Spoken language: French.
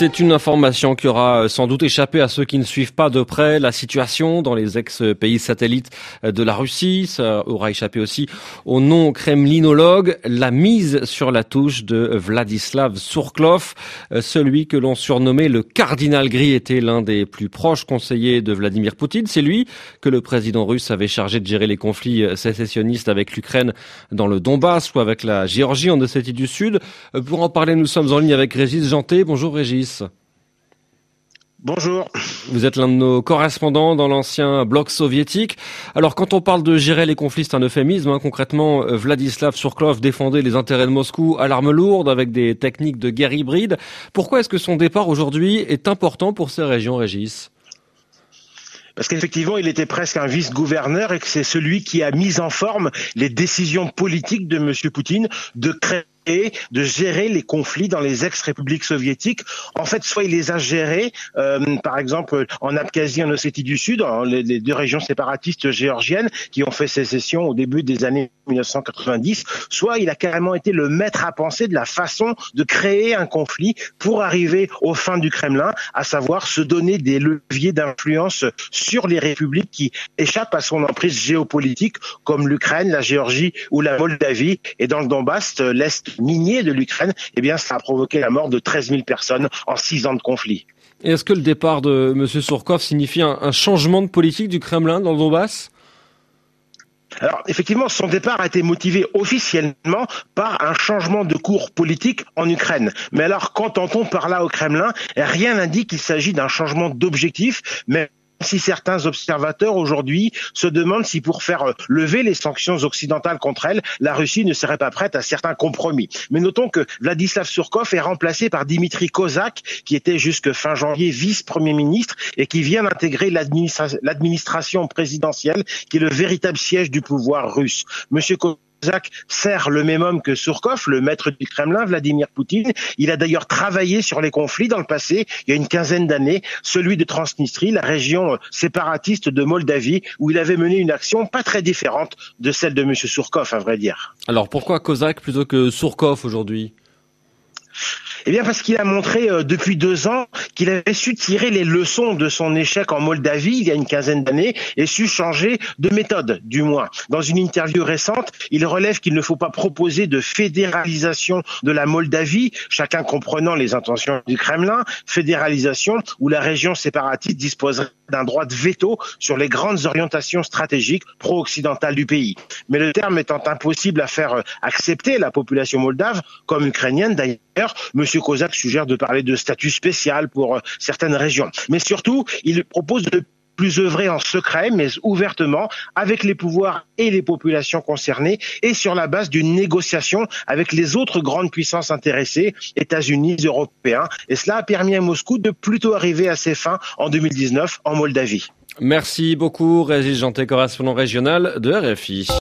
C'est une information qui aura sans doute échappé à ceux qui ne suivent pas de près la situation dans les ex-pays satellites de la Russie. Ça aura échappé aussi au non-kremlinologue, la mise sur la touche de Vladislav Surklov, celui que l'on surnommait le cardinal gris était l'un des plus proches conseillers de Vladimir Poutine. C'est lui que le président russe avait chargé de gérer les conflits sécessionnistes avec l'Ukraine dans le Donbass ou avec la Géorgie en Ossétie du Sud. Pour en parler, nous sommes en ligne avec Régis Janté. Bonjour Régis. Bonjour. Vous êtes l'un de nos correspondants dans l'ancien bloc soviétique. Alors quand on parle de gérer les conflits, c'est un euphémisme. Hein. Concrètement, Vladislav Surklov défendait les intérêts de Moscou à l'arme lourde avec des techniques de guerre hybride. Pourquoi est-ce que son départ aujourd'hui est important pour ces régions, Régis? Parce qu'effectivement, il était presque un vice-gouverneur et que c'est celui qui a mis en forme les décisions politiques de M. Poutine de créer et de gérer les conflits dans les ex-républiques soviétiques. En fait, soit il les a gérés, euh, par exemple en Abkhazie, en Ossétie du Sud, les, deux régions séparatistes géorgiennes qui ont fait sécession au début des années 1990, soit il a carrément été le maître à penser de la façon de créer un conflit pour arriver aux fins du Kremlin, à savoir se donner des leviers d'influence sur les républiques qui échappent à son emprise géopolitique, comme l'Ukraine, la Géorgie ou la Moldavie, et dans le Donbass, l'Est minier de l'Ukraine, eh bien, ça a provoqué la mort de 13 000 personnes en six ans de conflit. Et est-ce que le départ de M. Surkov signifie un, changement de politique du Kremlin dans le Donbass? Alors effectivement, son départ a été motivé officiellement par un changement de cours politique en Ukraine. Mais alors, qu'entend-on par là au Kremlin? Rien n'indique qu'il s'agit d'un changement d'objectif, mais si certains observateurs aujourd'hui se demandent si pour faire euh, lever les sanctions occidentales contre elle, la Russie ne serait pas prête à certains compromis. Mais notons que Vladislav Surkov est remplacé par Dimitri Kozak, qui était jusque fin janvier vice-premier ministre et qui vient d'intégrer l'administration présidentielle, qui est le véritable siège du pouvoir russe. Monsieur Kozak sert le même homme que Surkov, le maître du Kremlin, Vladimir Poutine. Il a d'ailleurs travaillé sur les conflits dans le passé, il y a une quinzaine d'années, celui de Transnistrie, la région séparatiste de Moldavie, où il avait mené une action pas très différente de celle de M. Surkov, à vrai dire. Alors pourquoi Kozak plutôt que Surkov aujourd'hui? Eh bien parce qu'il a montré euh, depuis deux ans qu'il avait su tirer les leçons de son échec en Moldavie il y a une quinzaine d'années et su changer de méthode, du moins. Dans une interview récente, il relève qu'il ne faut pas proposer de fédéralisation de la Moldavie, chacun comprenant les intentions du Kremlin, fédéralisation où la région séparatiste disposerait d'un droit de veto sur les grandes orientations stratégiques pro-occidentales du pays. Mais le terme étant impossible à faire euh, accepter la population moldave, comme ukrainienne d'ailleurs, M. Kozak suggère de parler de statut spécial pour euh, certaines régions. Mais surtout, il propose de plus œuvrer en secret, mais ouvertement, avec les pouvoirs et les populations concernées, et sur la base d'une négociation avec les autres grandes puissances intéressées, États-Unis, Européens. Et cela a permis à Moscou de plutôt arriver à ses fins en 2019 en Moldavie. Merci beaucoup, Régis Janté, correspondant régional de RFI.